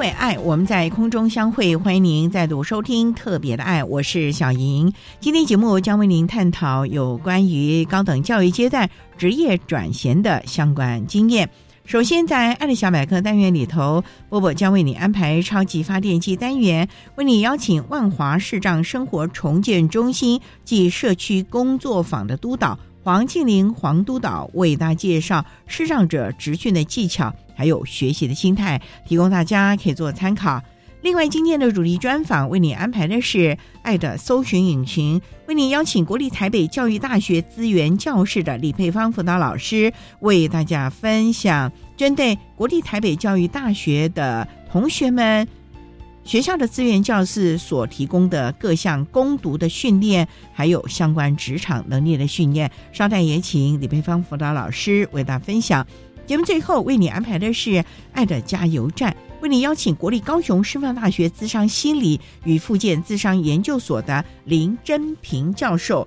为爱，我们在空中相会，欢迎您再度收听特别的爱，我是小莹。今天节目将为您探讨有关于高等教育阶段职业转衔的相关经验。首先，在爱的小百科单元里头，波波将为你安排超级发电机单元，为你邀请万华视障生活重建中心及社区工作坊的督导黄庆玲黄督导为大家介绍视障者职训的技巧，还有学习的心态，提供大家可以做参考。另外，今天的主题专访为你安排的是爱的搜寻引擎，为你邀请国立台北教育大学资源教室的李佩芳辅导老师，为大家分享针对国立台北教育大学的同学们学校的资源教室所提供的各项攻读的训练，还有相关职场能力的训练。稍待也请李佩芳辅导老师为大家分享。节目最后为你安排的是爱的加油站。为你邀请国立高雄师范大学智商心理与附件智商研究所的林真平教授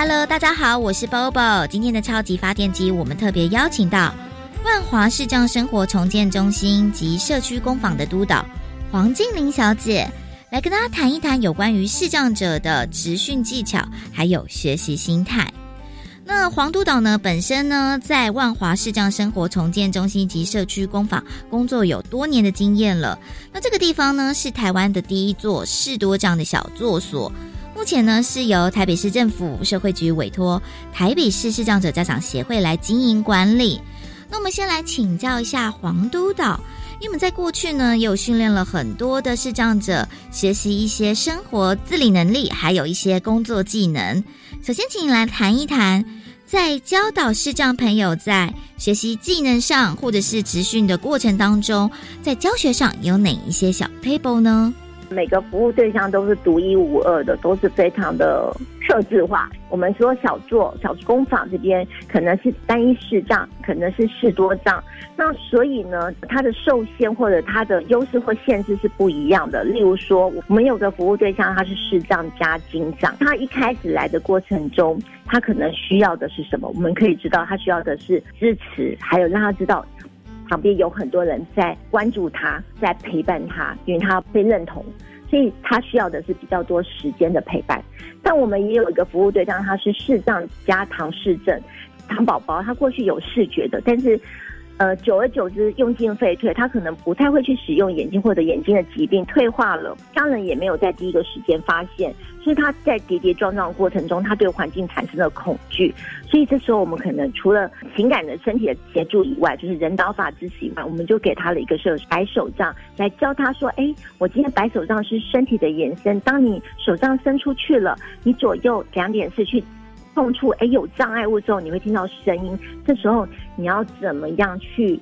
Hello，大家好，我是 Bobo。今天的超级发电机，我们特别邀请到万华视障生活重建中心及社区工坊的督导黄静玲小姐，来跟大家谈一谈有关于视障者的职训技巧，还有学习心态。那黄督导呢？本身呢，在万华视障生活重建中心及社区工坊工作有多年的经验了。那这个地方呢，是台湾的第一座视多障的小作所。目前呢，是由台北市政府社会局委托台北市视障者家长协会来经营管理。那我们先来请教一下黄督导，因为我们在过去呢，也有训练了很多的视障者学习一些生活自理能力，还有一些工作技能。首先，请你来谈一谈。在教导视障朋友在学习技能上，或者是职训的过程当中，在教学上有哪一些小 table 呢？每个服务对象都是独一无二的，都是非常的设置化。我们说小作小工坊这边可能是单一视障，可能是视多障，那所以呢，它的受限或者它的优势或限制是不一样的。例如说，我们有个服务对象，他是视障加精障，他一开始来的过程中，他可能需要的是什么？我们可以知道，他需要的是支持，还有让他知道。旁边有很多人在关注他，在陪伴他，因为他被认同，所以他需要的是比较多时间的陪伴。但我们也有一个服务对象，他是视障加唐氏症，唐宝宝，他过去有视觉的，但是。呃，久而久之，用进废退，他可能不太会去使用眼睛，或者眼睛的疾病退化了，家人也没有在第一个时间发现，所以他在跌跌撞撞过程中，他对环境产生了恐惧，所以这时候我们可能除了情感的、身体的协助以外，就是人导法支持以外，我们就给他了一个设摆手杖，来教他说：，哎，我今天摆手杖是身体的延伸，当你手杖伸出去了，你左右两点是去。碰触哎有障碍物之后，你会听到声音。这时候你要怎么样去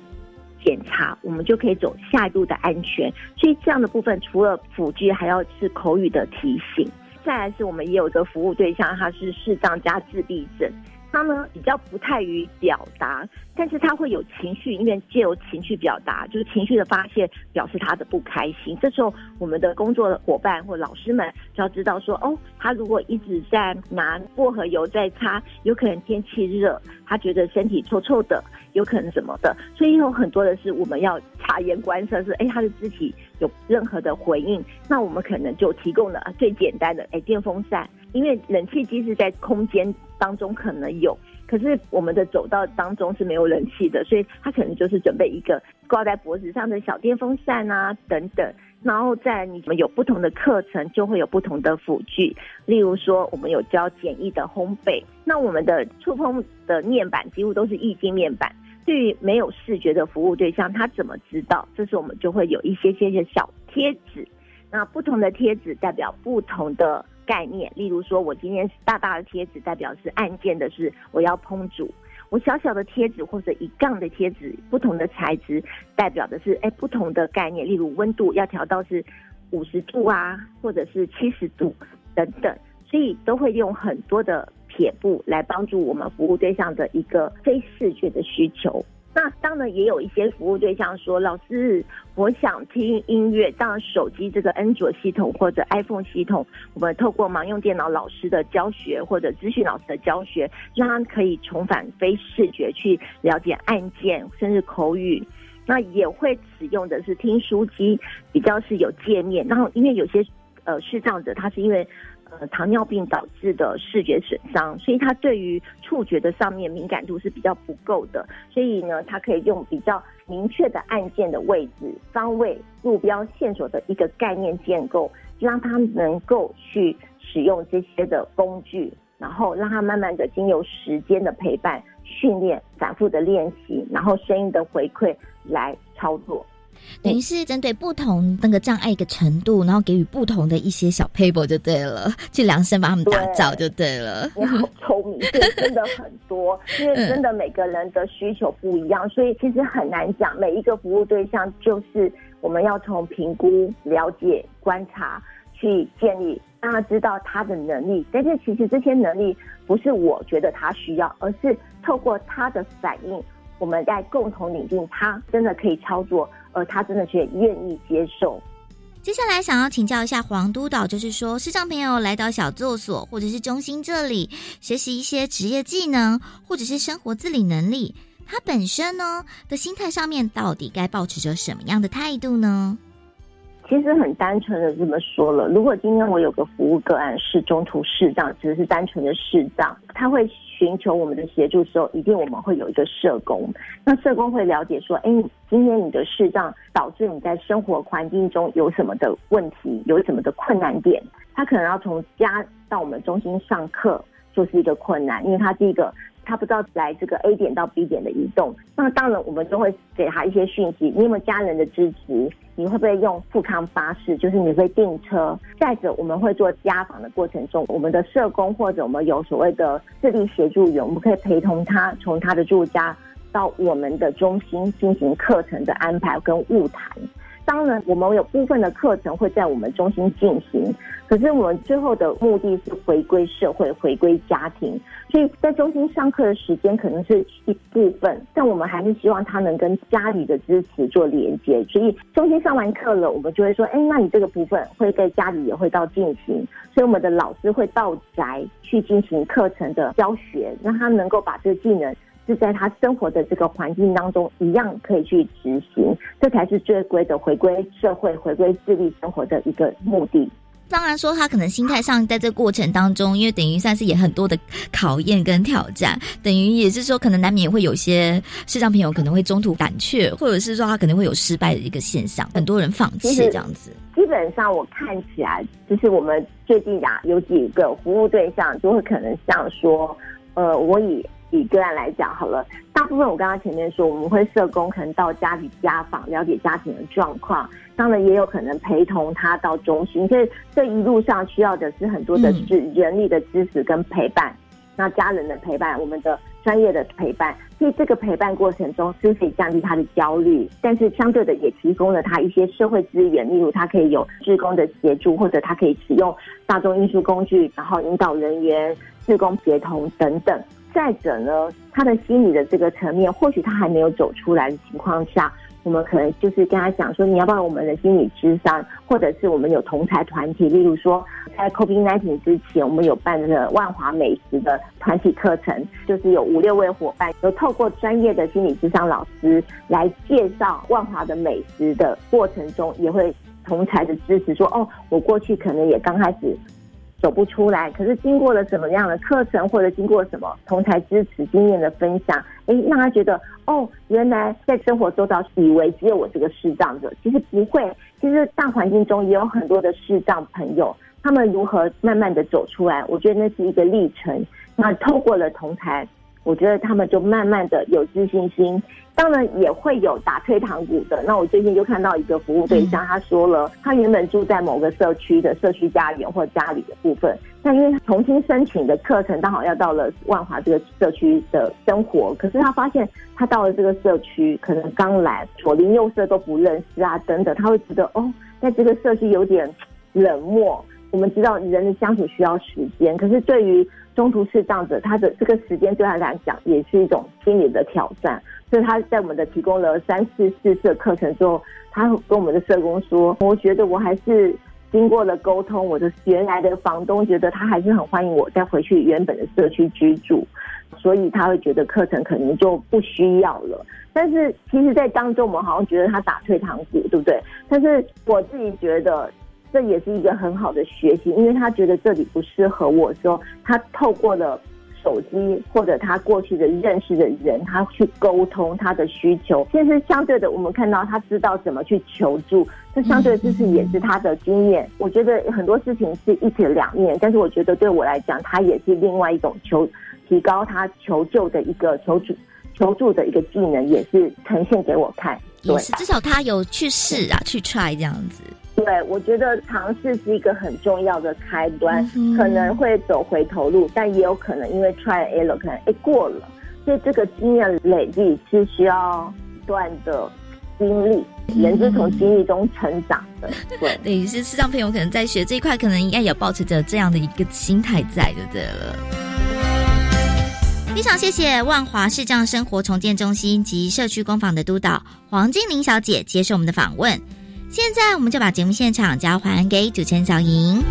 检查，我们就可以走下一步的安全。所以这样的部分，除了辅具，还要是口语的提醒。再来是我们也有一个服务对象，他是视障加自闭症。他呢比较不太于表达，但是他会有情绪，因为借由情绪表达，就是情绪的发泄，表示他的不开心。这时候，我们的工作伙伴或老师们就要知道说，哦，他如果一直在拿薄荷油在擦，有可能天气热，他觉得身体臭臭的，有可能什么的。所以有很多的是我们要察言观色，是哎他的肢体有任何的回应，那我们可能就提供了最简单的哎电风扇。因为冷气机是在空间当中可能有，可是我们的走道当中是没有冷气的，所以他可能就是准备一个挂在脖子上的小电风扇啊等等。然后在你们有不同的课程，就会有不同的辅具。例如说，我们有教简易的烘焙，那我们的触碰的面板几乎都是液晶面板。对于没有视觉的服务对象，他怎么知道？这时我们就会有一些些些小贴纸。那不同的贴纸代表不同的。概念，例如说，我今天大大的贴纸代表是按键的，是我要烹煮；我小小的贴纸或者一杠的贴纸，不同的材质代表的是哎不同的概念，例如温度要调到是五十度啊，或者是七十度等等，所以都会用很多的撇布来帮助我们服务对象的一个非视觉的需求。那当然也有一些服务对象说，老师，我想听音乐。当然，手机这个安卓系统或者 iPhone 系统，我们透过盲用电脑老师的教学或者资讯老师的教学，让他可以重返非视觉去了解按键，甚至口语。那也会使用的是听书机，比较是有界面。然后，因为有些呃视障者，他是因为。呃，糖尿病导致的视觉损伤，所以他对于触觉的上面敏感度是比较不够的，所以呢，他可以用比较明确的按键的位置、方位、路标线索的一个概念建构，让他能够去使用这些的工具，然后让他慢慢的经由时间的陪伴、训练、反复的练习，然后声音的回馈来操作。等于是针对不同那个障碍一个程度，然后给予不同的一些小 paper 就对了，去量身把他们打造就对了。你好 聪明，这真的很多，因为真的每个人的需求不一样，所以其实很难讲。每一个服务对象就是我们要从评估、了解、观察去建立，让他知道他的能力。但是其实这些能力不是我觉得他需要，而是透过他的反应，我们在共同拟定他真的可以操作。而他真的却愿意接受。接下来想要请教一下黄督导，就是说，视障朋友来到小作所或者是中心这里学习一些职业技能，或者是生活自理能力，他本身呢的心态上面到底该保持着什么样的态度呢？其实很单纯的这么说了，如果今天我有个服务个案是中途视障，只是单纯的视障，他会寻求我们的协助时候，一定我们会有一个社工。那社工会了解说，哎，今天你的视障导致你在生活环境中有什么的问题，有什么的困难点？他可能要从家到我们中心上课就是一个困难，因为他第一个。他不知道来这个 A 点到 B 点的移动，那当然我们都会给他一些讯息。你有没有家人的支持？你会不会用富康巴士？就是你会订车。再者，我们会做家访的过程中，我们的社工或者我们有所谓的智力协助员，我们可以陪同他从他的住家到我们的中心进行课程的安排跟物谈。当然，我们有部分的课程会在我们中心进行，可是我们最后的目的是回归社会、回归家庭，所以在中心上课的时间可能是一部分，但我们还是希望他能跟家里的支持做连接。所以中心上完课了，我们就会说：“哎，那你这个部分会在家里也会到进行。”所以我们的老师会到宅去进行课程的教学，让他能够把这个技能。是在他生活的这个环境当中，一样可以去执行，这才是最归的回归社会、回归自立生活的一个目的。当然说，他可能心态上在这个过程当中，因为等于算是也很多的考验跟挑战，等于也是说，可能难免也会有些视障朋友可能会中途胆怯，或者是说他可能会有失败的一个现象，很多人放弃这样子。基本上我看起来，就是我们最近啊，有几个服务对象就会可能像说，呃，我以。以个案来讲好了，大部分我刚刚前面说，我们会社工可能到家里家访，了解家庭的状况，当然也有可能陪同他到中心，所以这一路上需要的是很多的是人力的支持跟陪伴。那家人的陪伴，我们的专业的陪伴，所以这个陪伴过程中是可以降低他的焦虑，但是相对的也提供了他一些社会资源，例如他可以有志工的协助，或者他可以使用大众运输工具，然后引导人员、志工协同等等。再者呢，他的心理的这个层面，或许他还没有走出来的情况下。我们可能就是跟他讲说，你要不要我们的心理智商，或者是我们有同才团体，例如说在 COVID nineteen 之前，我们有办的万华美食的团体课程，就是有五六位伙伴，有透过专业的心理智商老师来介绍万华的美食的过程中，也会同才的支持，说哦，我过去可能也刚开始。走不出来，可是经过了什么样的课程，或者经过什么同台支持经验的分享，哎，让他觉得哦，原来在生活周遭以为只有我这个视障者，其实不会，其实大环境中也有很多的视障朋友，他们如何慢慢的走出来，我觉得那是一个历程。那透过了同台。我觉得他们就慢慢的有自信心，当然也会有打退堂鼓的。那我最近就看到一个服务对象，他说了，他原本住在某个社区的社区家园或家里的部分，但因为重新申请的课程刚好要到了万华这个社区的生活，可是他发现他到了这个社区，可能刚来，左邻右舍都不认识啊，等等，他会觉得哦，在这个社区有点冷漠。我们知道人的相处需要时间，可是对于中途是这样子，他的这个时间对他来讲也是一种心理的挑战。所以他在我们的提供了三次试色课程之后，他跟我们的社工说：“我觉得我还是经过了沟通，我的原来的房东觉得他还是很欢迎我再回去原本的社区居住，所以他会觉得课程可能就不需要了。但是其实，在当中我们好像觉得他打退堂鼓，对不对？但是我自己觉得。”这也是一个很好的学习，因为他觉得这里不适合我，说他透过了手机或者他过去的认识的人，他去沟通他的需求。其实相对的，我们看到他知道怎么去求助，这相对就是也是他的经验。我觉得很多事情是一体两面，但是我觉得对我来讲，他也是另外一种求提高他求救的一个求助求助的一个技能，也是呈现给我看。也是至少他有去试啊，去 try 这样子。对，我觉得尝试是一个很重要的开端，可能会走回头路，但也有可能因为 try error 可能哎过了，所以这个经验累积是需要不断的经历，人是从经历中成长的。对，对，是视障朋友可能在学这一块，可能应该也保持着这样的一个心态在的，对了。非常谢谢万华视障生活重建中心及社区工坊的督导黄金玲小姐接受我们的访问。现在，我们就把节目现场交还给主持人小莹。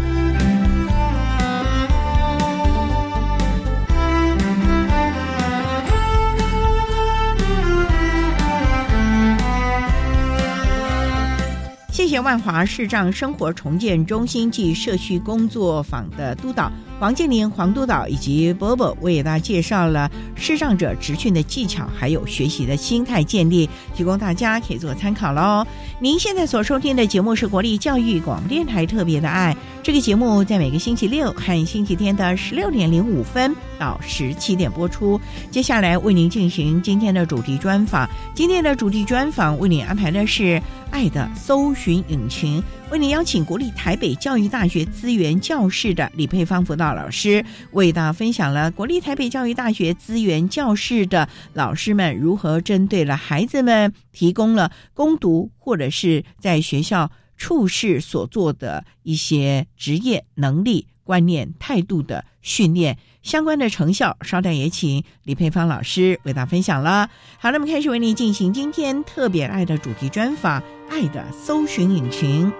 谢谢万华视障生活重建中心暨社区工作坊的督导。王健林、黄督导以及波波为大家介绍了视障者执训的技巧，还有学习的心态建立，提供大家可以做参考喽。您现在所收听的节目是国立教育广播电台特别的爱，这个节目在每个星期六和星期天的十六点零五分到十七点播出。接下来为您进行今天的主题专访，今天的主题专访为您安排的是爱的搜寻引擎。为您邀请国立台北教育大学资源教室的李佩芳辅导老师，为大家分享了国立台北教育大学资源教室的老师们如何针对了孩子们提供了攻读或者是在学校处事所做的一些职业能力、观念、态度的训练相关的成效。稍待也请李佩芳老师为大家分享了。好，那么开始为您进行今天特别爱的主题专访。爱的搜寻引擎，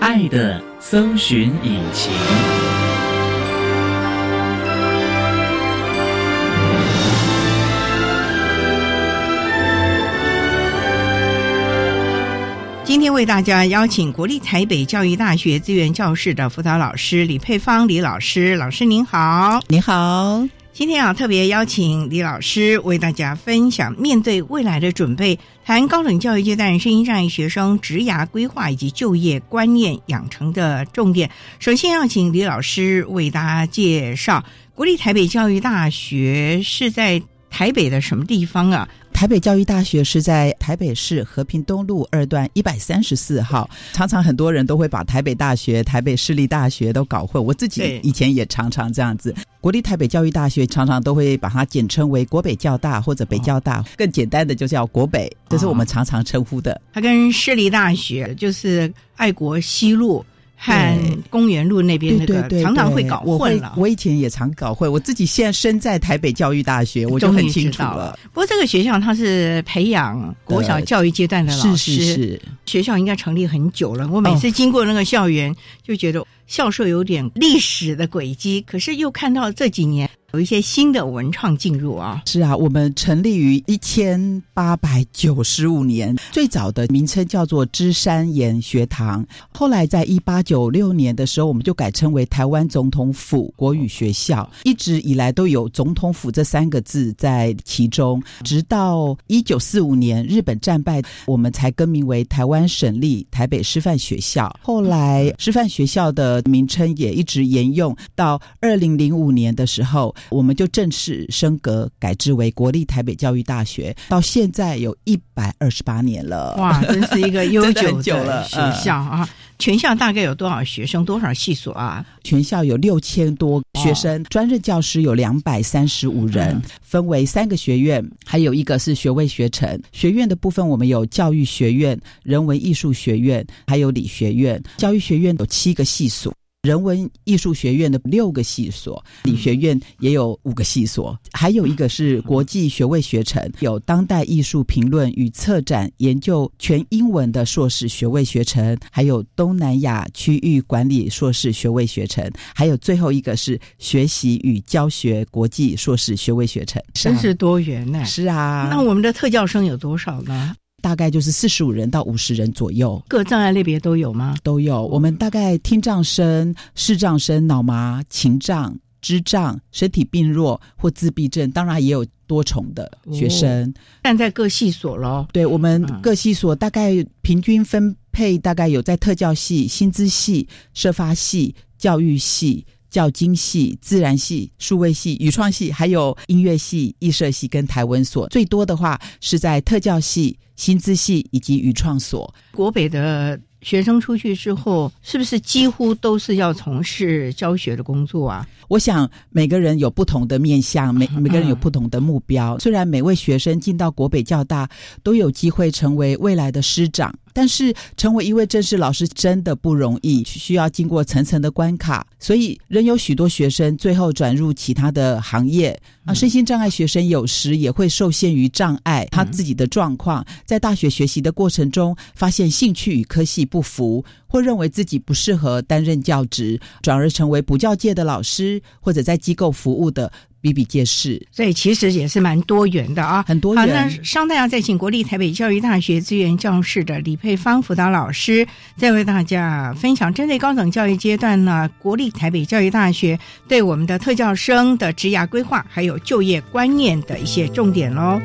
爱的搜寻引擎。今天为大家邀请国立台北教育大学资源教室的辅导老师李佩芳李老师，老师您好，你好。今天啊，特别邀请李老师为大家分享面对未来的准备，谈高等教育阶段声音障碍学生职涯规划以及就业观念养成的重点。首先要请李老师为大家介绍国立台北教育大学是在台北的什么地方啊？台北教育大学是在台北市和平东路二段一百三十四号。常常很多人都会把台北大学、台北市立大学都搞混，我自己以前也常常这样子。国立台北教育大学常常都会把它简称为国北教大或者北教大，更简单的就叫国北，这是我们常常称呼的。它跟市立大学就是爱国西路。和公园路那边那个常常会搞混了。我以前也常搞混，我自己现在身在台北教育大学，我就很清楚了。不过这个学校它是培养国小教育阶段的老师，是学校应该成立很久了。我每次经过那个校园，就觉得校舍有点历史的轨迹，可是又看到这几年。有一些新的文创进入啊，是啊，我们成立于一千八百九十五年，最早的名称叫做芝山岩学堂，后来在一八九六年的时候，我们就改称为台湾总统府国语学校，一直以来都有总统府这三个字在其中，直到一九四五年日本战败，我们才更名为台湾省立台北师范学校，后来师范学校的名称也一直沿用到二零零五年的时候。我们就正式升格，改制为国立台北教育大学，到现在有一百二十八年了。哇，真是一个悠久的 学校啊！全校大概有多少学生？多少系所啊？全校有六千多学生，专任教师有两百三十五人，分为三个学院，还有一个是学位学程。学院的部分，我们有教育学院、人文艺术学院，还有理学院。教育学院有七个系所。人文艺术学院的六个系所，理学院也有五个系所，还有一个是国际学位学程，有当代艺术评论与策展研究全英文的硕士学位学程，还有东南亚区域管理硕士学位学程，还有最后一个是学习与教学国际硕士学位学程，真是多元呢。是啊，那我们的特教生有多少呢？大概就是四十五人到五十人左右，各障碍类别都有吗？都有。我们大概听障生、视障生、脑麻、情障、智障、身体病弱或自闭症，当然也有多重的学生。但在各系所喽？对，我们各系所大概平均分配，大概有在特教系、薪资系、社发系、教育系。教经系、自然系、数位系、语创系，还有音乐系、艺社系跟台文所，最多的话是在特教系、薪资系以及语创所。国北的学生出去之后，是不是几乎都是要从事教学的工作啊？我想每个人有不同的面向，每每个人有不同的目标。虽然每位学生进到国北教大都有机会成为未来的师长。但是成为一位正式老师真的不容易，需要经过层层的关卡，所以仍有许多学生最后转入其他的行业。啊，身心障碍学生有时也会受限于障碍他自己的状况，在大学学习的过程中，发现兴趣与科系不符，或认为自己不适合担任教职，转而成为补教界的老师，或者在机构服务的。比比皆是，所以其实也是蛮多元的啊，很多元。好，那商代要再请国立台北教育大学资源教室的李佩芳辅导老师，再为大家分享针对高等教育阶段呢，国立台北教育大学对我们的特教生的职涯规划还有就业观念的一些重点喽。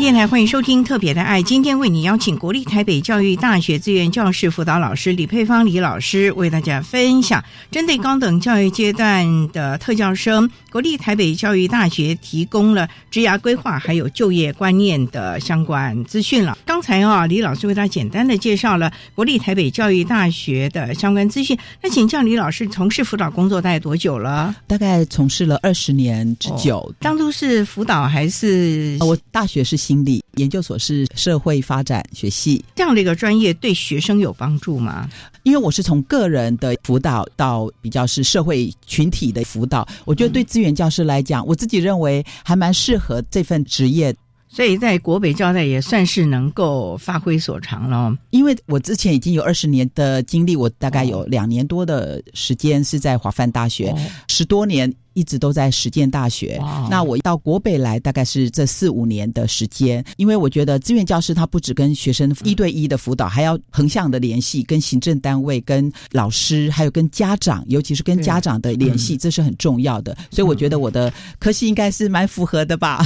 电台欢迎收听《特别的爱》，今天为你邀请国立台北教育大学资源教室辅导老师李佩芳李老师为大家分享针对高等教育阶段的特教生，国立台北教育大学提供了职涯规划还有就业观念的相关资讯了。刚才啊，李老师为大家简单的介绍了国立台北教育大学的相关资讯。那请教李老师，从事辅导工作大概多久了？大概从事了二十年之久。当初是辅导还是？我大学是心理，研究所是社会发展学系。这样的一个专业对学生有帮助吗？因为我是从个人的辅导到比较是社会群体的辅导，我觉得对资源教师来讲，我自己认为还蛮适合这份职业。所以在国北教代也算是能够发挥所长了。因为我之前已经有二十年的经历，我大概有两年多的时间是在华范大学，十多年。一直都在实践大学。那我到国北来，大概是这四五年的时间。因为我觉得志愿教师他不只跟学生一对一的辅导，还要横向的联系，跟行政单位、跟老师，还有跟家长，尤其是跟家长的联系，这是很重要的。所以我觉得我的科系应该是蛮符合的吧。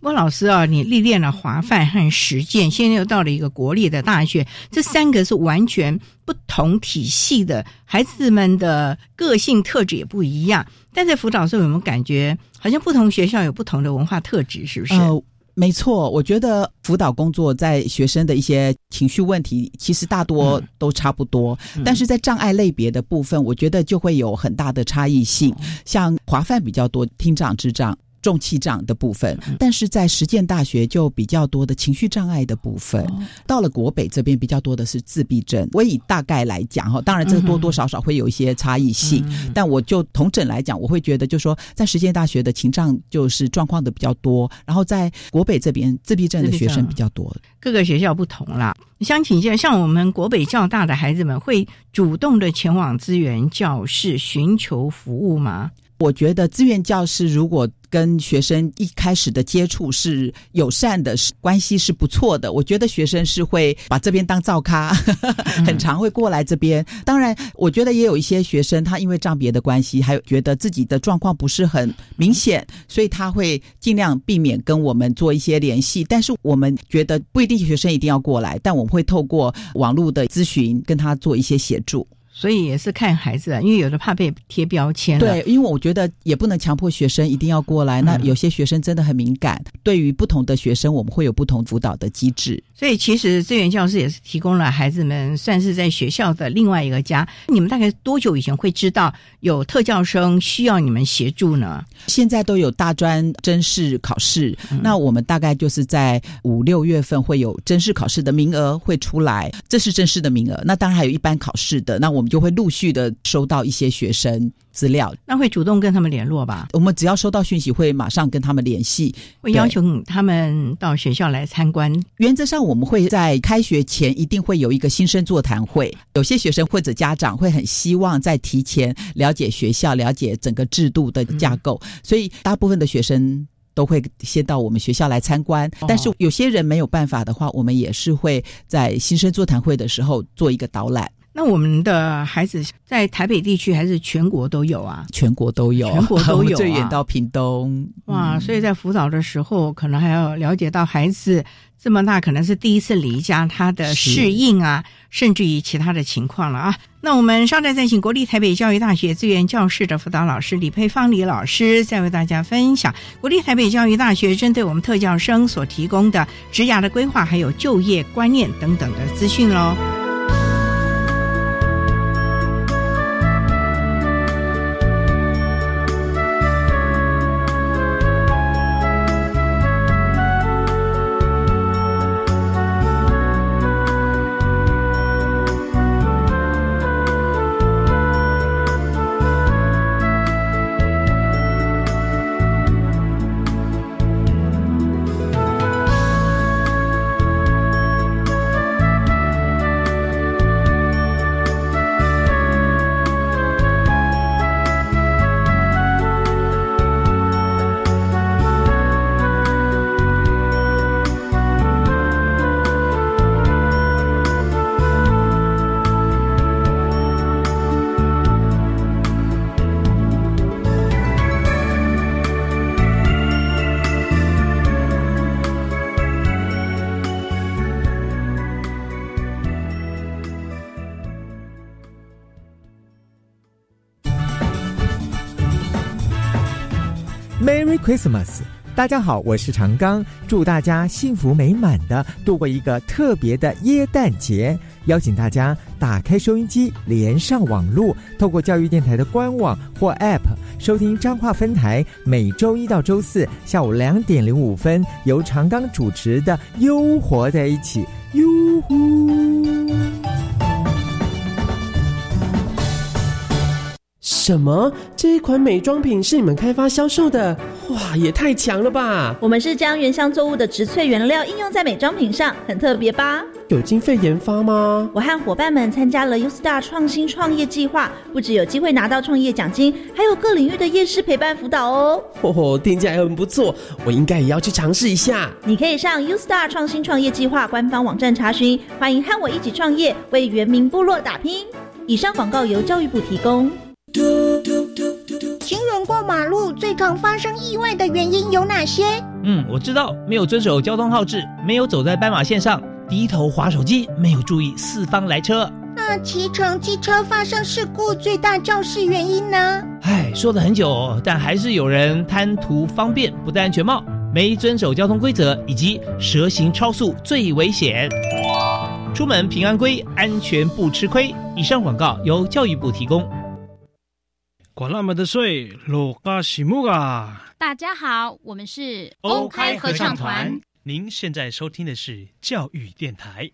郭老师啊，你历练了华范和实践，现在又到了一个国立的大学，这三个是完全不同体系的，孩子们的个性特质也不一样。但在辅导时候有没有感觉，好像不同学校有不同的文化特质，是不是？呃，没错，我觉得辅导工作在学生的一些情绪问题，其实大多都差不多，但是在障碍类别的部分，我觉得就会有很大的差异性。像华范比较多听障智障。重气障的部分，但是在实践大学就比较多的情绪障碍的部分。到了国北这边比较多的是自闭症。我以大概来讲哈，当然这多多少少会有一些差异性，但我就同整来讲，我会觉得就说在实践大学的情障就是状况的比较多，然后在国北这边自闭症的学生比较多。各个学校不同啦。想请教，像我们国北较大的孩子们会主动的前往资源教室寻求服务吗？我觉得资源教师如果跟学生一开始的接触是友善的，是关系是不错的。我觉得学生是会把这边当灶咖，很常会过来这边。当然，我觉得也有一些学生，他因为障别的关系，还有觉得自己的状况不是很明显，所以他会尽量避免跟我们做一些联系。但是我们觉得不一定学生一定要过来，但我们会透过网络的咨询跟他做一些协助。所以也是看孩子，因为有的怕被贴标签。对，因为我觉得也不能强迫学生一定要过来。那有些学生真的很敏感，对于不同的学生，我们会有不同辅导的机制。所以其实资源教师也是提供了孩子们算是在学校的另外一个家。你们大概多久以前会知道有特教生需要你们协助呢？现在都有大专真试考试，那我们大概就是在五六月份会有真试考试的名额会出来，这是真试的名额。那当然还有一般考试的，那我。就会陆续的收到一些学生资料，那会主动跟他们联络吧？我们只要收到讯息，会马上跟他们联系，会要求他们到学校来参观。原则上，我们会在开学前一定会有一个新生座谈会。有些学生或者家长会很希望在提前了解学校、了解整个制度的架构，所以大部分的学生都会先到我们学校来参观。但是有些人没有办法的话，我们也是会在新生座谈会的时候做一个导览。那我们的孩子在台北地区还是全国都有啊？全国都有，全国都有，最远到屏东。哇！所以在辅导的时候，可能还要了解到孩子这么大，可能是第一次离家，他的适应啊，甚至于其他的情况了啊。那我们稍待再请国立台北教育大学资源教室的辅导老师李佩芳李老师，再为大家分享国立台北教育大学针对我们特教生所提供的职涯的规划，还有就业观念等等的资讯喽。Christmas！大家好，我是长刚，祝大家幸福美满的度过一个特别的耶诞节。邀请大家打开收音机，连上网络，透过教育电台的官网或 App 收听彰化分台每周一到周四下午两点零五分由长刚主持的《悠活在一起》，哟呼。什么？这一款美妆品是你们开发销售的？哇，也太强了吧！我们是将原香作物的植萃原料应用在美妆品上，很特别吧？有经费研发吗？我和伙伴们参加了 U Star 创新创业计划，不只有机会拿到创业奖金，还有各领域的夜市陪伴辅导哦。哦，听起来很不错，我应该也要去尝试一下。你可以上 U Star 创新创业计划官方网站查询。欢迎和我一起创业，为原民部落打拼。以上广告由教育部提供。过马路最常发生意外的原因有哪些？嗯，我知道，没有遵守交通号志，没有走在斑马线上，低头划手机，没有注意四方来车。那骑乘机车发生事故最大肇事原因呢？唉，说了很久，但还是有人贪图方便，不戴安全帽，没遵守交通规则，以及蛇行超速最危险。出门平安归，安全不吃亏。以上广告由教育部提供。管那么的水，落嘎西木啊！大家好，我们是欧开合唱团。您现在收听的是教育电台。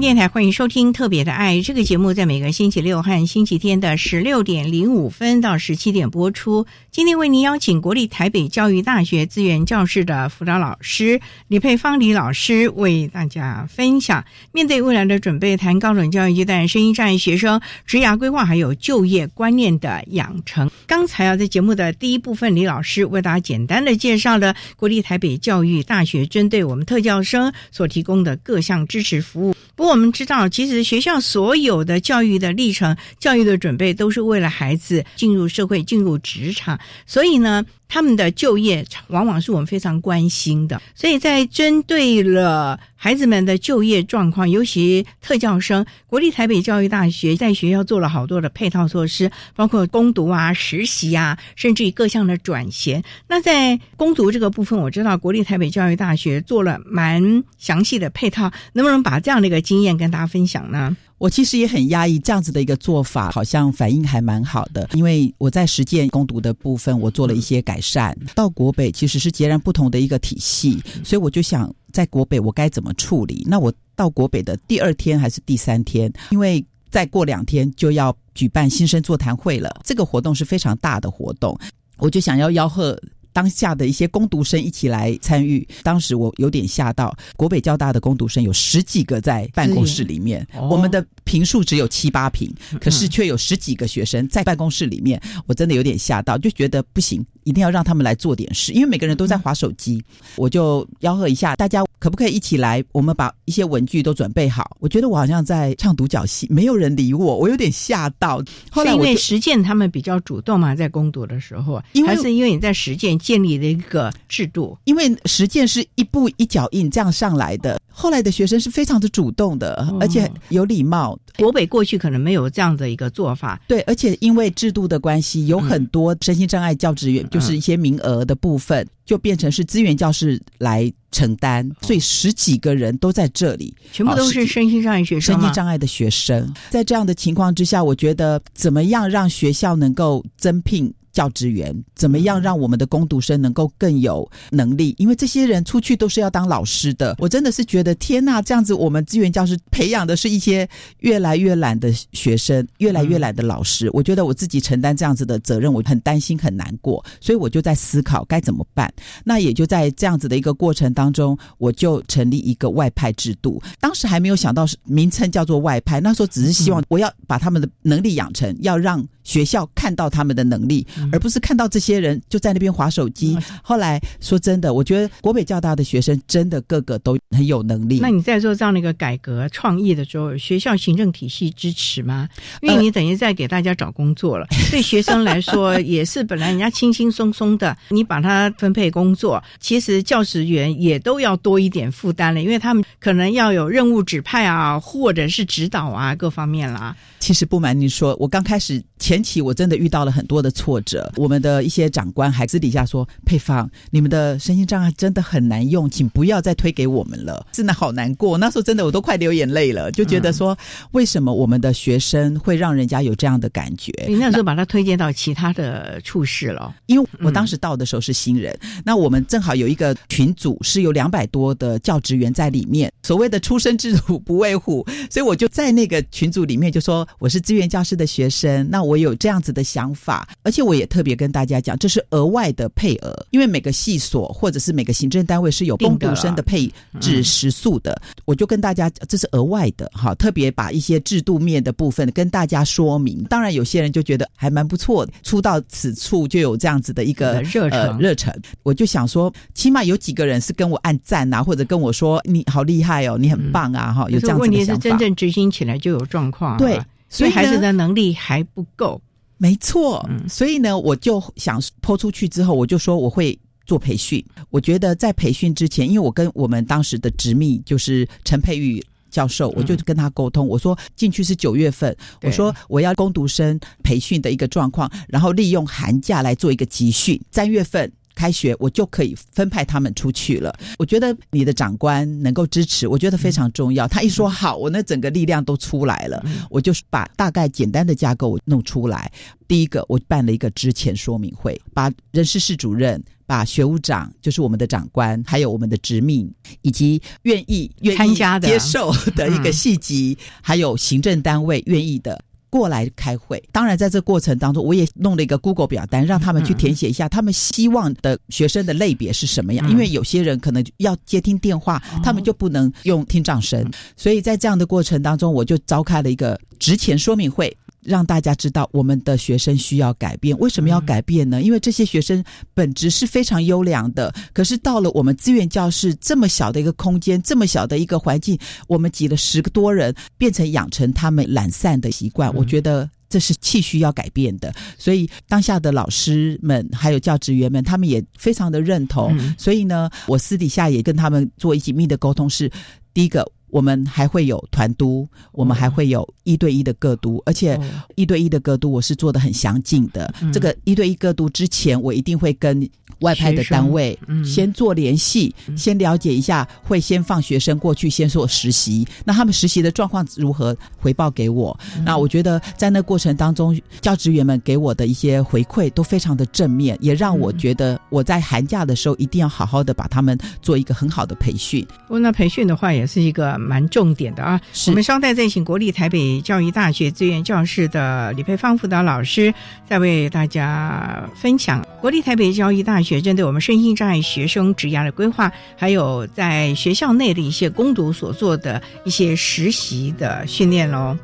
电台欢迎收听《特别的爱》这个节目，在每个星期六和星期天的十六点零五分到十七点播出。今天为您邀请国立台北教育大学资源教室的辅导老师李佩芳李老师为大家分享面对未来的准备，谈高等教育阶段声音障碍学生职涯规划还有就业观念的养成。刚才啊，在节目的第一部分，李老师为大家简单的介绍了国立台北教育大学针对我们特教生所提供的各项支持服务。不我们知道，其实学校所有的教育的历程、教育的准备，都是为了孩子进入社会、进入职场。所以呢。他们的就业往往是我们非常关心的，所以在针对了孩子们的就业状况，尤其特教生，国立台北教育大学在学校做了好多的配套措施，包括攻读啊、实习啊，甚至于各项的转衔。那在攻读这个部分，我知道国立台北教育大学做了蛮详细的配套，能不能把这样的一个经验跟大家分享呢？我其实也很压抑，这样子的一个做法好像反应还蛮好的，因为我在实践攻读的部分，我做了一些改善。到国北其实是截然不同的一个体系，所以我就想在国北我该怎么处理？那我到国北的第二天还是第三天？因为再过两天就要举办新生座谈会了，这个活动是非常大的活动，我就想要吆喝。当下的一些攻读生一起来参与，当时我有点吓到。国北交大的攻读生有十几个在办公室里面，我们的平数只有七八平，可是却有十几个学生在办公室里面，我真的有点吓到，就觉得不行，一定要让他们来做点事，因为每个人都在划手机。我就吆喝一下，大家可不可以一起来？我们把一些文具都准备好。我觉得我好像在唱独角戏，没有人理我，我有点吓到。后来因为实践他们比较主动嘛，在攻读的时候，还是因为你在实践。建立的一个制度，因为实践是一步一脚印这样上来的。后来的学生是非常的主动的，而且有礼貌。国北过去可能没有这样的一个做法，对，而且因为制度的关系，有很多身心障碍教职员，就是一些名额的部分，就变成是资源教师来承担，所以十几个人都在这里，全部都是身心障碍学生。身心障碍的学生，在这样的情况之下，我觉得怎么样让学校能够增聘？教职员，怎么样让我们的攻读生能够更有能力？因为这些人出去都是要当老师的，我真的是觉得天呐，这样子我们资源教师培养的是一些越来越懒的学生，越来越懒的老师。我觉得我自己承担这样子的责任，我很担心很难过，所以我就在思考该怎么办。那也就在这样子的一个过程当中，我就成立一个外派制度。当时还没有想到是名称叫做外派，那时候只是希望我要把他们的能力养成，要让学校看到他们的能力，而不是看到这些人就在那边划手机。后来说真的，我觉得国北教大的学生真的个个都很有能力。那你在做这样的一个改革创意的时候，学校行政体系支持吗？因为你等于在给大家找工作了，对学生来说也是本来人家轻轻松松的，你把他分配工作，其实教职员也都要多一点负担了，因为他们可能要有任务指派啊，或者是指导啊，各方面啦。其实不瞒你说，我刚开始前期我真的遇到了很多的挫折。我们的一些长官还私底下说：“配方，你们的身心障碍真的很难用，请不要再推给我们了。”真的好难过，那时候真的我都快流眼泪了，就觉得说，为什么我们的学生会让人家有这样的感觉？你那时候把他推荐到其他的处室了，因为我当时到的时候是新人，那我们正好有一个群组是有两百多的教职员在里面，所谓的出生之虎不畏虎，所以我就在那个群组里面就说。我是资源教师的学生，那我有这样子的想法，而且我也特别跟大家讲，这是额外的配额，因为每个系所或者是每个行政单位是有公读生的配置时数的，我就跟大家这是额外的哈，特别把一些制度面的部分跟大家说明。当然，有些人就觉得还蛮不错的，出到此处就有这样子的一个热忱热忱，我就想说，起码有几个人是跟我按赞啊，或者跟我说你好厉害哦，你很棒啊哈，有这样子的想法。问题是真正执行起来就有状况，对。所以孩子的能力还不够，没错。所以呢，我就想泼出去之后，我就说我会做培训。我觉得在培训之前，因为我跟我们当时的执秘就是陈佩玉教授，我就跟他沟通，我说进去是九月份，我说我要攻读生培训的一个状况，然后利用寒假来做一个集训，三月份。开学我就可以分派他们出去了。我觉得你的长官能够支持，我觉得非常重要。他一说好，我那整个力量都出来了。我就是把大概简单的架构弄出来。第一个，我办了一个之前说明会，把人事室主任、把学务长，就是我们的长官，还有我们的执命，以及愿意愿意参加的、接受的一个细级，还有行政单位愿意的。过来开会，当然在这过程当中，我也弄了一个 Google 表单，让他们去填写一下，他们希望的学生的类别是什么样。因为有些人可能要接听电话，他们就不能用听障声，所以在这样的过程当中，我就召开了一个职前说明会。让大家知道我们的学生需要改变，为什么要改变呢？因为这些学生本质是非常优良的，可是到了我们资源教室这么小的一个空间，这么小的一个环境，我们挤了十个多人，变成养成他们懒散的习惯。我觉得这是气需要改变的，所以当下的老师们还有教职员们，他们也非常的认同。所以呢，我私底下也跟他们做紧密的沟通，是第一个。我们还会有团督，我们还会有一对一的个督，而且一对一的个督我是做的很详尽的。这个一对一个督之前，我一定会跟外派的单位先做联系，先了解一下，会先放学生过去先做实习，那他们实习的状况如何，回报给我。那我觉得在那过程当中，教职员们给我的一些回馈都非常的正面，也让我觉得我在寒假的时候一定要好好的把他们做一个很好的培训。不过那培训的话，也是一个。蛮重点的啊！我们稍待再请国立台北教育大学资源教室的李佩芳辅导老师，再为大家分享国立台北教育大学学针对我们身心障碍学生职涯的规划，还有在学校内的一些攻读所做的一些实习的训练喽。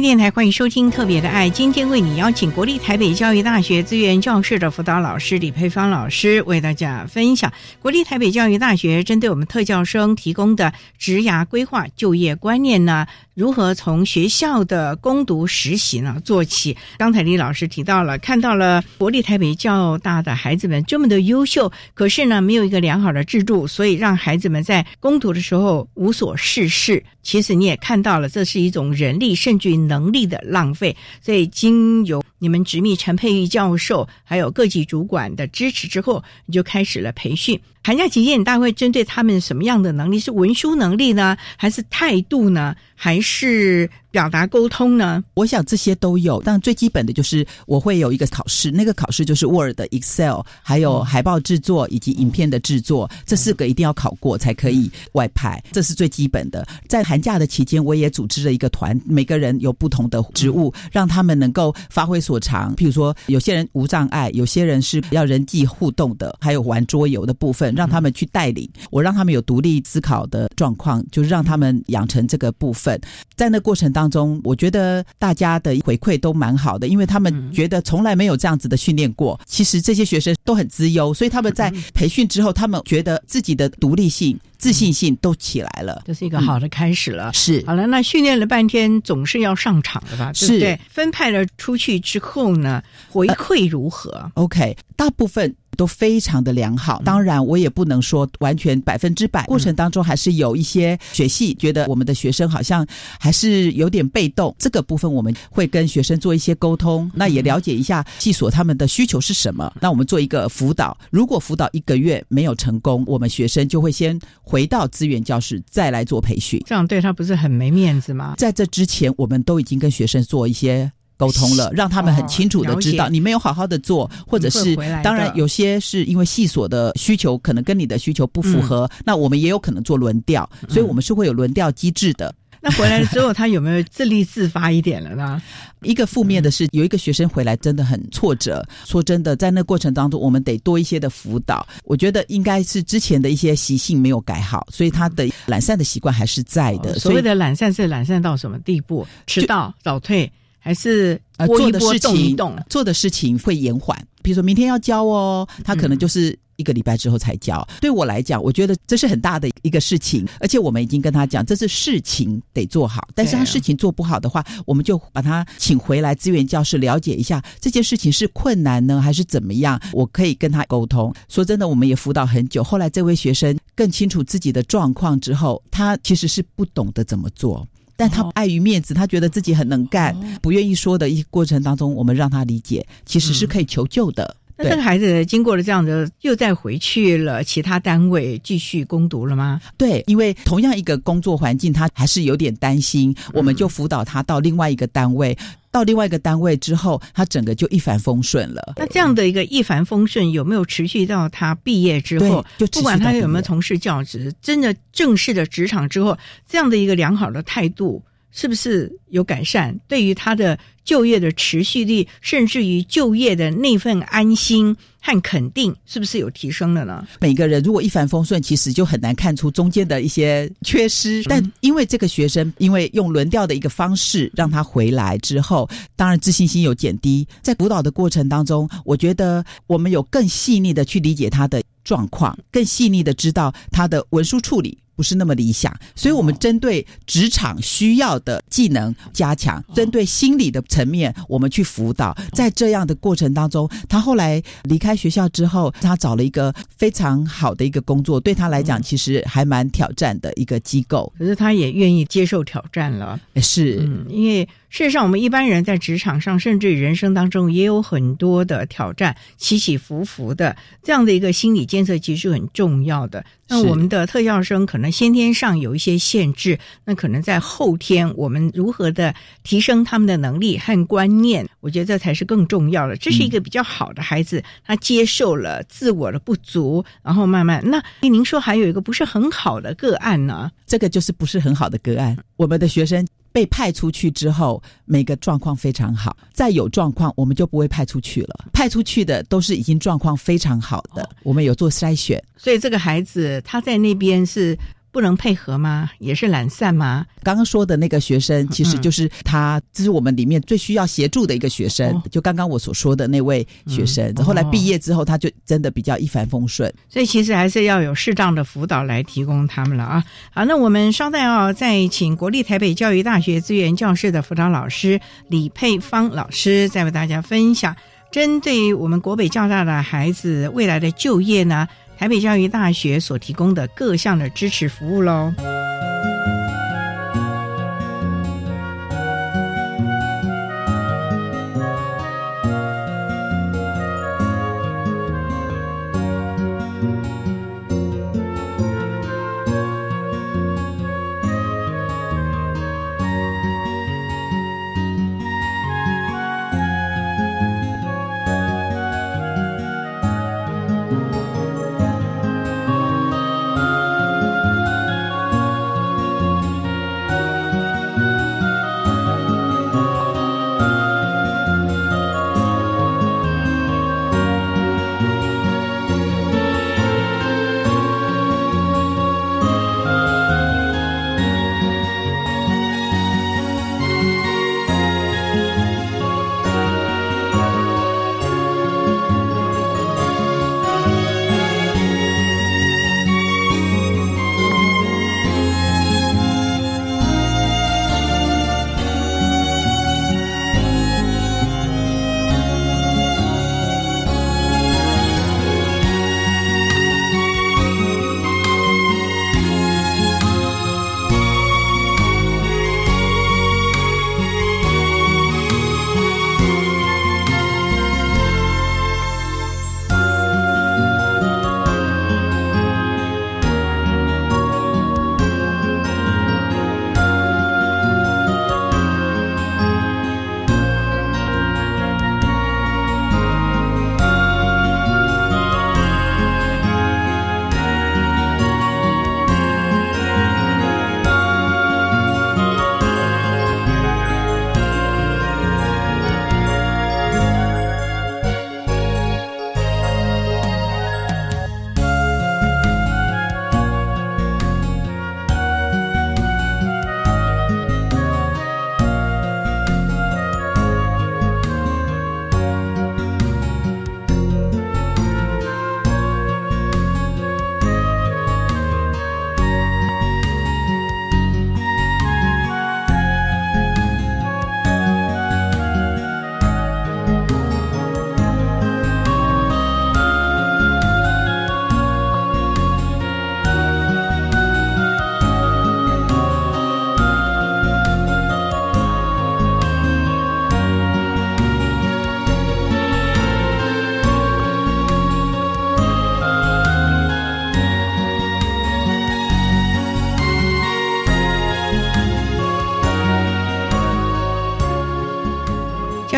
电台欢迎收听《特别的爱》，今天为你邀请国立台北教育大学资源教室的辅导老师李佩芳老师为大家分享。国立台北教育大学针对我们特教生提供的职涯规划、就业观念呢，如何从学校的攻读实习呢做起。刚才李老师提到了，看到了国立台北较大的孩子们这么的优秀，可是呢没有一个良好的制度，所以让孩子们在攻读的时候无所事事。其实你也看到了，这是一种人力甚至于能力的浪费。所以经由你们直密陈佩玉教授还有各级主管的支持之后，你就开始了培训。寒假期间，大会针对他们什么样的能力？是文书能力呢，还是态度呢，还是表达沟通呢？我想这些都有，但最基本的就是我会有一个考试，那个考试就是 Word、Excel，还有海报制作以及影片的制作，这四个一定要考过才可以外派，这是最基本的。在寒假的期间，我也组织了一个团，每个人有不同的职务，让他们能够发挥所长。譬如说，有些人无障碍，有些人是要人际互动的，还有玩桌游的部分。让他们去带领，我让他们有独立思考的状况，就是让他们养成这个部分。在那过程当中，我觉得大家的回馈都蛮好的，因为他们觉得从来没有这样子的训练过。其实这些学生都很资优，所以他们在培训之后，他们觉得自己的独立性。自信心都起来了，这是一个好的开始了。是好了，那训练了半天，总是要上场的吧？对不对？分派了出去之后呢，回馈如何？OK，大部分。都非常的良好，当然我也不能说完全百分之百。过程当中还是有一些学系觉得我们的学生好像还是有点被动，这个部分我们会跟学生做一些沟通，那也了解一下系所他们的需求是什么。那我们做一个辅导，如果辅导一个月没有成功，我们学生就会先回到资源教室再来做培训。这样对他不是很没面子吗？在这之前，我们都已经跟学生做一些。沟通了，让他们很清楚的知道你没有好好的做，或者是当然有些是因为系所的需求可能跟你的需求不符合，那我们也有可能做轮调，所以我们是会有轮调机制的。那回来了之后，他有没有自立自发一点了呢？一个负面的是，有一个学生回来真的很挫折。说真的，在那过程当中，我们得多一些的辅导。我觉得应该是之前的一些习性没有改好，所以他的懒散的习惯还是在的。所谓的懒散是懒散到什么地步？迟到、早退。还是呃做的事情，做的事情会延缓。比如说明天要交哦，他可能就是一个礼拜之后才交。对我来讲，我觉得这是很大的一个事情，而且我们已经跟他讲，这是事情得做好。但是他事情做不好的话，我们就把他请回来资源教室了解一下这件事情是困难呢，还是怎么样？我可以跟他沟通。说真的，我们也辅导很久。后来这位学生更清楚自己的状况之后，他其实是不懂得怎么做。但他碍于面子，他觉得自己很能干，不愿意说的一过程当中，我们让他理解，其实是可以求救的。那这个孩子经过了这样的，又再回去了其他单位继续攻读了吗？对，因为同样一个工作环境，他还是有点担心，我们就辅导他到另外一个单位。到另外一个单位之后，他整个就一帆风顺了。那这样的一个一帆风顺，有没有持续到他毕业之后？就不管他有没有从事教职，真的正式的职场之后，这样的一个良好的态度。是不是有改善？对于他的就业的持续力，甚至于就业的那份安心和肯定，是不是有提升了呢？每个人如果一帆风顺，其实就很难看出中间的一些缺失。但因为这个学生，因为用轮调的一个方式让他回来之后，当然自信心有减低。在辅导的过程当中，我觉得我们有更细腻的去理解他的状况，更细腻的知道他的文书处理。不是那么理想，所以我们针对职场需要的技能加强，针对心理的层面，我们去辅导。在这样的过程当中，他后来离开学校之后，他找了一个非常好的一个工作，对他来讲其实还蛮挑战的一个机构。可是他也愿意接受挑战了，是，因为。事实上，我们一般人在职场上，甚至人生当中，也有很多的挑战，起起伏伏的这样的一个心理建设，其实很重要的。那我们的特教生可能先天上有一些限制，那可能在后天，我们如何的提升他们的能力和观念，我觉得这才是更重要的。这是一个比较好的孩子，他接受了自我的不足，然后慢慢。那您说还有一个不是很好的个案呢？这个就是不是很好的个案，我们的学生。被派出去之后，每个状况非常好。再有状况，我们就不会派出去了。派出去的都是已经状况非常好的，我们有做筛选。所以这个孩子他在那边是。不能配合吗？也是懒散吗？刚刚说的那个学生，其实就是他，这是我们里面最需要协助的一个学生。就刚刚我所说的那位学生，后来毕业之后，他就真的比较一帆风顺。所以其实还是要有适当的辅导来提供他们了啊。好，那我们稍待哦，再请国立台北教育大学资源教室的辅导老师李佩芳老师，再为大家分享针对于我们国北教大的孩子未来的就业呢。台北教育大学所提供的各项的支持服务喽。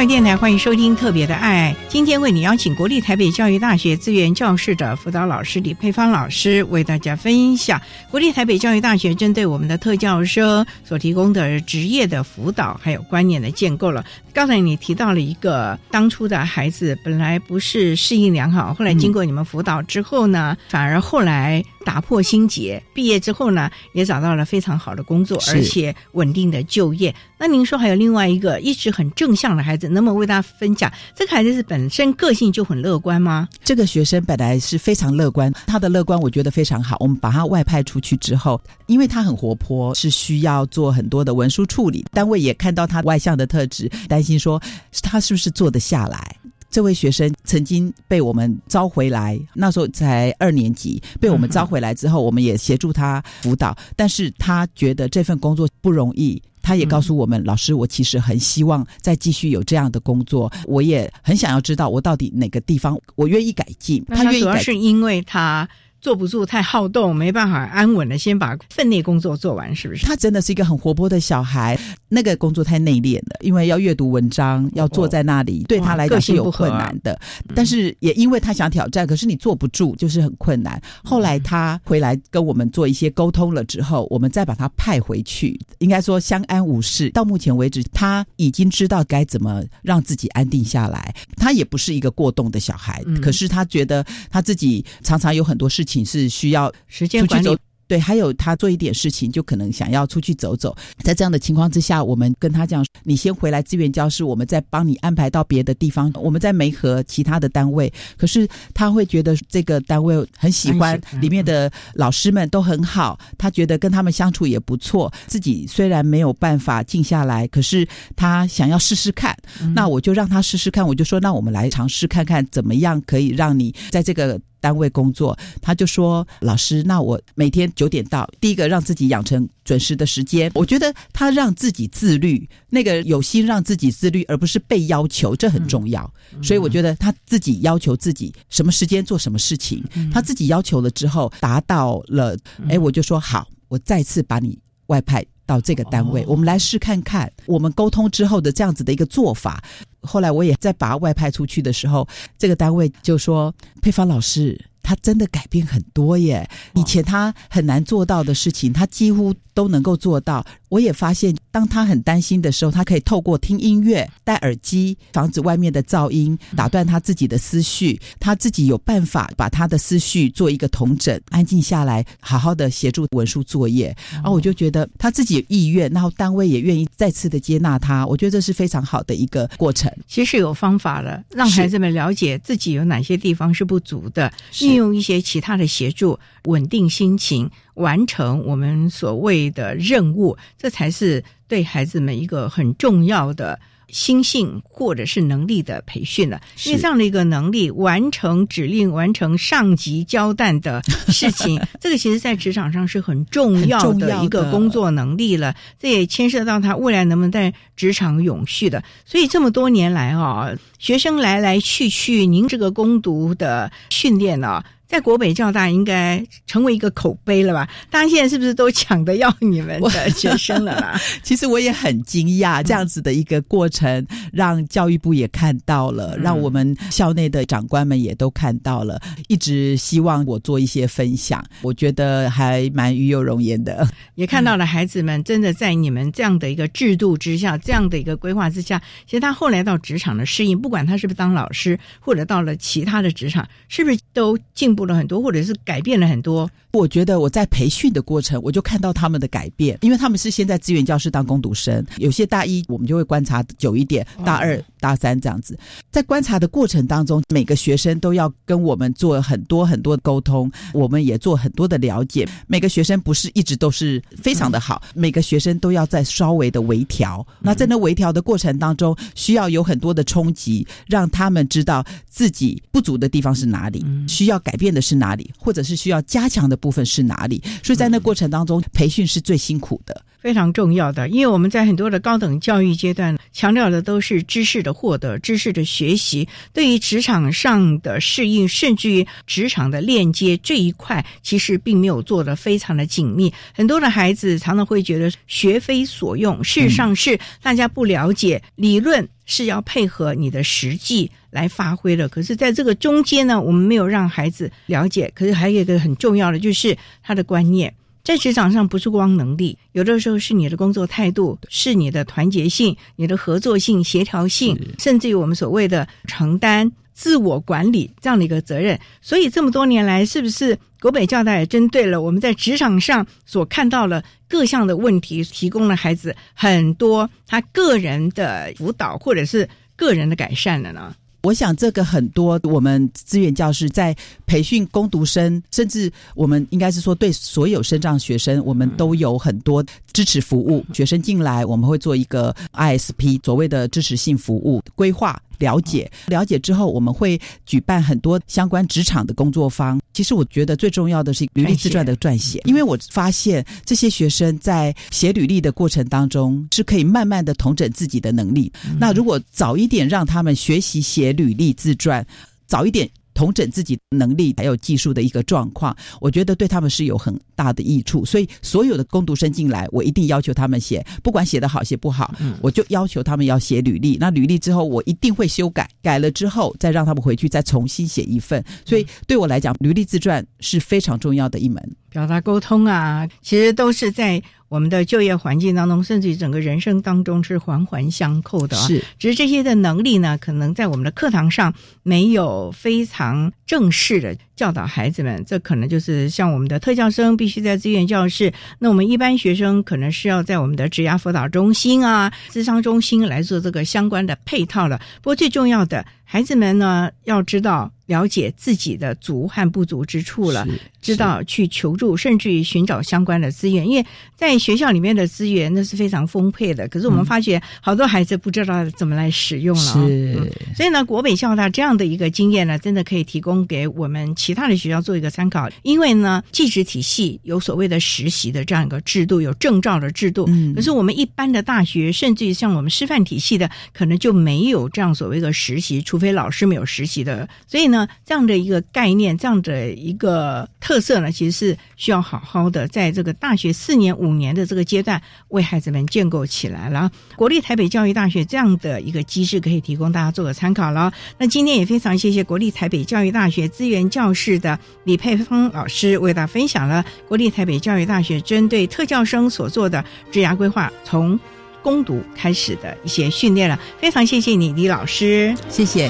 电台欢迎收听《特别的爱》，今天为你邀请国立台北教育大学资源教室的辅导老师李佩芳老师，为大家分享国立台北教育大学针对我们的特教生所提供的职业的辅导，还有观念的建构了。刚才你提到了一个当初的孩子本来不是适应良好，后来经过你们辅导之后呢，反而后来打破心结，毕业之后呢，也找到了非常好的工作，而且稳定的就业。那您说还有另外一个一直很正向的孩子，能不能为大家分享？这个孩子是本身个性就很乐观吗？这个学生本来是非常乐观，他的乐观我觉得非常好。我们把他外派出去之后，因为他很活泼，是需要做很多的文书处理，单位也看到他外向的特质，担心说他是不是做得下来。这位学生曾经被我们招回来，那时候才二年级，被我们招回来之后，我们也协助他辅导，但是他觉得这份工作不容易。他也告诉我们，老师，我其实很希望再继续有这样的工作，我也很想要知道我到底哪个地方我愿意改进。他主要是因为他。坐不住，太好动，没办法安稳的先把分内工作做完，是不是？他真的是一个很活泼的小孩，那个工作太内敛了，因为要阅读文章，要坐在那里，对他来讲是有困难的。但是也因为他想挑战，可是你坐不住，就是很困难。后来他回来跟我们做一些沟通了之后，我们再把他派回去，应该说相安无事。到目前为止，他已经知道该怎么让自己安定下来。他也不是一个过动的小孩，可是他觉得他自己常常有很多事。请是需要时间管理对，还有他做一点事情就可能想要出去走走，在这样的情况之下，我们跟他讲，你先回来支援教室，我们再帮你安排到别的地方，我们在没和其他的单位。可是他会觉得这个单位很喜欢，里面的老师们都很好，他觉得跟他们相处也不错。自己虽然没有办法静下来，可是他想要试试看，那我就让他试试看，我就说，那我们来尝试看看怎么样可以让你在这个。单位工作，他就说：“老师，那我每天九点到，第一个让自己养成准时的时间。我觉得他让自己自律，那个有心让自己自律，而不是被要求，这很重要。所以我觉得他自己要求自己什么时间做什么事情，他自己要求了之后达到了，哎，我就说好，我再次把你外派到这个单位，我们来试看看。我们沟通之后的这样子的一个做法。”后来我也在把外派出去的时候，这个单位就说：“配方老师，他真的改变很多耶！以前他很难做到的事情，他几乎都能够做到。”我也发现，当他很担心的时候，他可以透过听音乐、戴耳机，防止外面的噪音打断他自己的思绪。他自己有办法把他的思绪做一个统整，安静下来，好好的协助文书作业。然后我就觉得他自己有意愿，然后单位也愿意再次的接纳他。我觉得这是非常好的一个过程。其实有方法了，让孩子们了解自己有哪些地方是不足的，运用一些其他的协助，稳定心情。完成我们所谓的任务，这才是对孩子们一个很重要的心性或者是能力的培训了。因为这样的一个能力，完成指令、完成上级交代的事情，这个其实在职场上是很重要的一个工作能力了。这也牵涉到他未来能不能在职场永续的。所以这么多年来啊，学生来来去去，您这个攻读的训练呢？在国北教大应该成为一个口碑了吧？大家现在是不是都抢着要你们的 学生了啦？其实我也很惊讶，这样子的一个过程，让教育部也看到了，让我们校内的长官们也都看到了，一直希望我做一些分享，我觉得还蛮与有容颜的。也看到了孩子们真的在你们这样的一个制度之下，这样的一个规划之下，其实他后来到职场的适应，不管他是不是当老师，或者到了其他的职场，是不是都进。步了很多，或者是改变了很多。我觉得我在培训的过程，我就看到他们的改变，因为他们是先在资源教室当攻读生，有些大一我们就会观察久一点，大二、大三这样子。在观察的过程当中，每个学生都要跟我们做很多很多的沟通，我们也做很多的了解。每个学生不是一直都是非常的好，每个学生都要在稍微的微调。那在那微调的过程当中，需要有很多的冲击，让他们知道自己不足的地方是哪里，需要改变。的是哪里，或者是需要加强的部分是哪里？所以在那过程当中，培训是最辛苦的，非常重要的。因为我们在很多的高等教育阶段，强调的都是知识的获得、知识的学习，对于职场上的适应，甚至于职场的链接这一块，其实并没有做的非常的紧密。很多的孩子常常会觉得学非所用，事实上是大家不了解理论。是要配合你的实际来发挥的，可是在这个中间呢，我们没有让孩子了解。可是还有一个很重要的，就是他的观念，在职场上不是光能力，有的时候是你的工作态度，是你的团结性、你的合作性、协调性，甚至于我们所谓的承担自我管理这样的一个责任。所以这么多年来，是不是国北教大也针对了我们在职场上所看到了？各项的问题，提供了孩子很多他个人的辅导，或者是个人的改善了呢。我想这个很多，我们资源教师在培训攻读生，甚至我们应该是说对所有生障学生，我们都有很多支持服务。学生进来，我们会做一个 ISP，所谓的支持性服务规划。了解了解之后，我们会举办很多相关职场的工作坊。其实我觉得最重要的是履历自传的撰写，因为我发现这些学生在写履历的过程当中是可以慢慢的统整自己的能力。那如果早一点让他们学习写履历自传，早一点。重整自己能力还有技术的一个状况，我觉得对他们是有很大的益处。所以所有的攻读生进来，我一定要求他们写，不管写得好写不好，我就要求他们要写履历。那履历之后，我一定会修改，改了之后再让他们回去再重新写一份。所以对我来讲，履历自传是非常重要的一门。表达沟通啊，其实都是在我们的就业环境当中，甚至于整个人生当中是环环相扣的。是，只是这些的能力呢，可能在我们的课堂上没有非常正式的教导孩子们，这可能就是像我们的特教生必须在资源教室，那我们一般学生可能是要在我们的职涯辅导中心啊、智商中心来做这个相关的配套了。不过最重要的，孩子们呢要知道。了解自己的足和不足之处了，知道去求助，甚至于寻找相关的资源。因为在学校里面的资源那是非常丰沛的，可是我们发觉好多孩子不知道怎么来使用了。是，所以呢，国北校大这样的一个经验呢，真的可以提供给我们其他的学校做一个参考。因为呢，技职体系有所谓的实习的这样一个制度，有证照的制度。嗯，可是我们一般的大学，甚至于像我们师范体系的，可能就没有这样所谓的实习，除非老师没有实习的。所以呢。这样的一个概念，这样的一个特色呢，其实是需要好好的在这个大学四年、五年的这个阶段为孩子们建构起来了。国立台北教育大学这样的一个机制，可以提供大家做个参考了。那今天也非常谢谢国立台北教育大学资源教室的李佩芳老师为大家分享了国立台北教育大学针对特教生所做的职涯规划，从攻读开始的一些训练了。非常谢谢你，李老师，谢谢。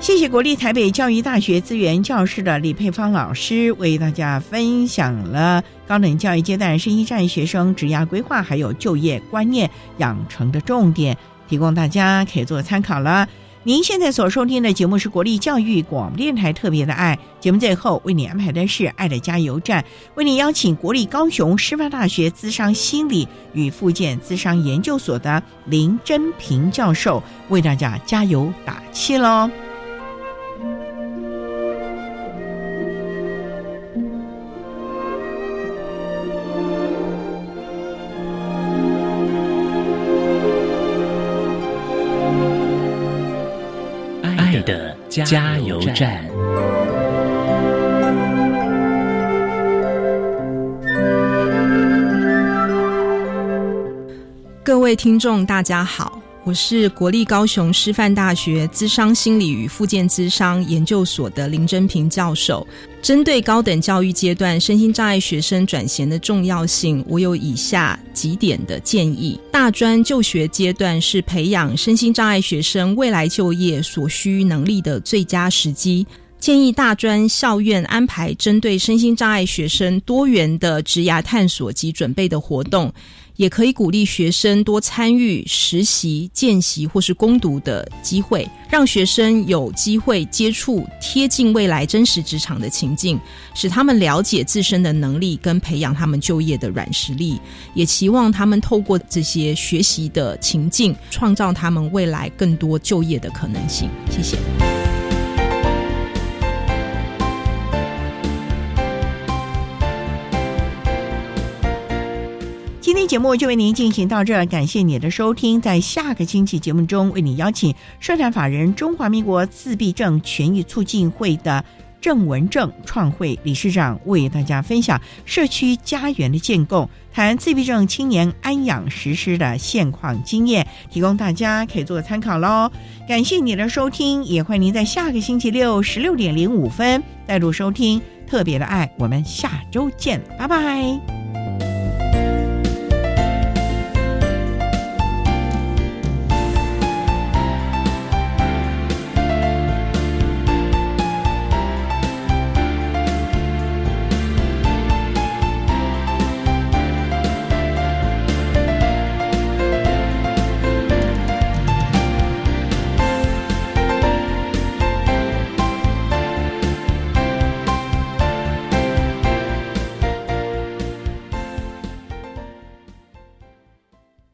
谢谢国立台北教育大学资源教室的李佩芳老师为大家分享了高等教育阶段身心障碍学生职业规划还有就业观念养成的重点，提供大家可以做参考了。您现在所收听的节目是国立教育广播电台特别的爱节目，最后为你安排的是爱的加油站，为你邀请国立高雄师范大学资商心理与附件资商研究所的林真平教授为大家加油打气喽。加油站。各位听众，大家好，我是国立高雄师范大学资商心理与附件资商研究所的林真平教授。针对高等教育阶段身心障碍学生转衔的重要性，我有以下几点的建议：大专就学阶段是培养身心障碍学生未来就业所需能力的最佳时机，建议大专校院安排针对身心障碍学生多元的职涯探索及准备的活动。也可以鼓励学生多参与实习、见习或是攻读的机会，让学生有机会接触贴近未来真实职场的情境，使他们了解自身的能力，跟培养他们就业的软实力。也期望他们透过这些学习的情境，创造他们未来更多就业的可能性。谢谢。今天节目就为您进行到这，感谢你的收听。在下个星期节目中，为你邀请社团法人中华民国自闭症权益促进会的郑文正创会理事长，为大家分享社区家园的建构，谈自闭症青年安养实施的现况经验，提供大家可以做参考喽。感谢你的收听，也欢迎您在下个星期六十六点零五分再度收听特别的爱。我们下周见，拜拜。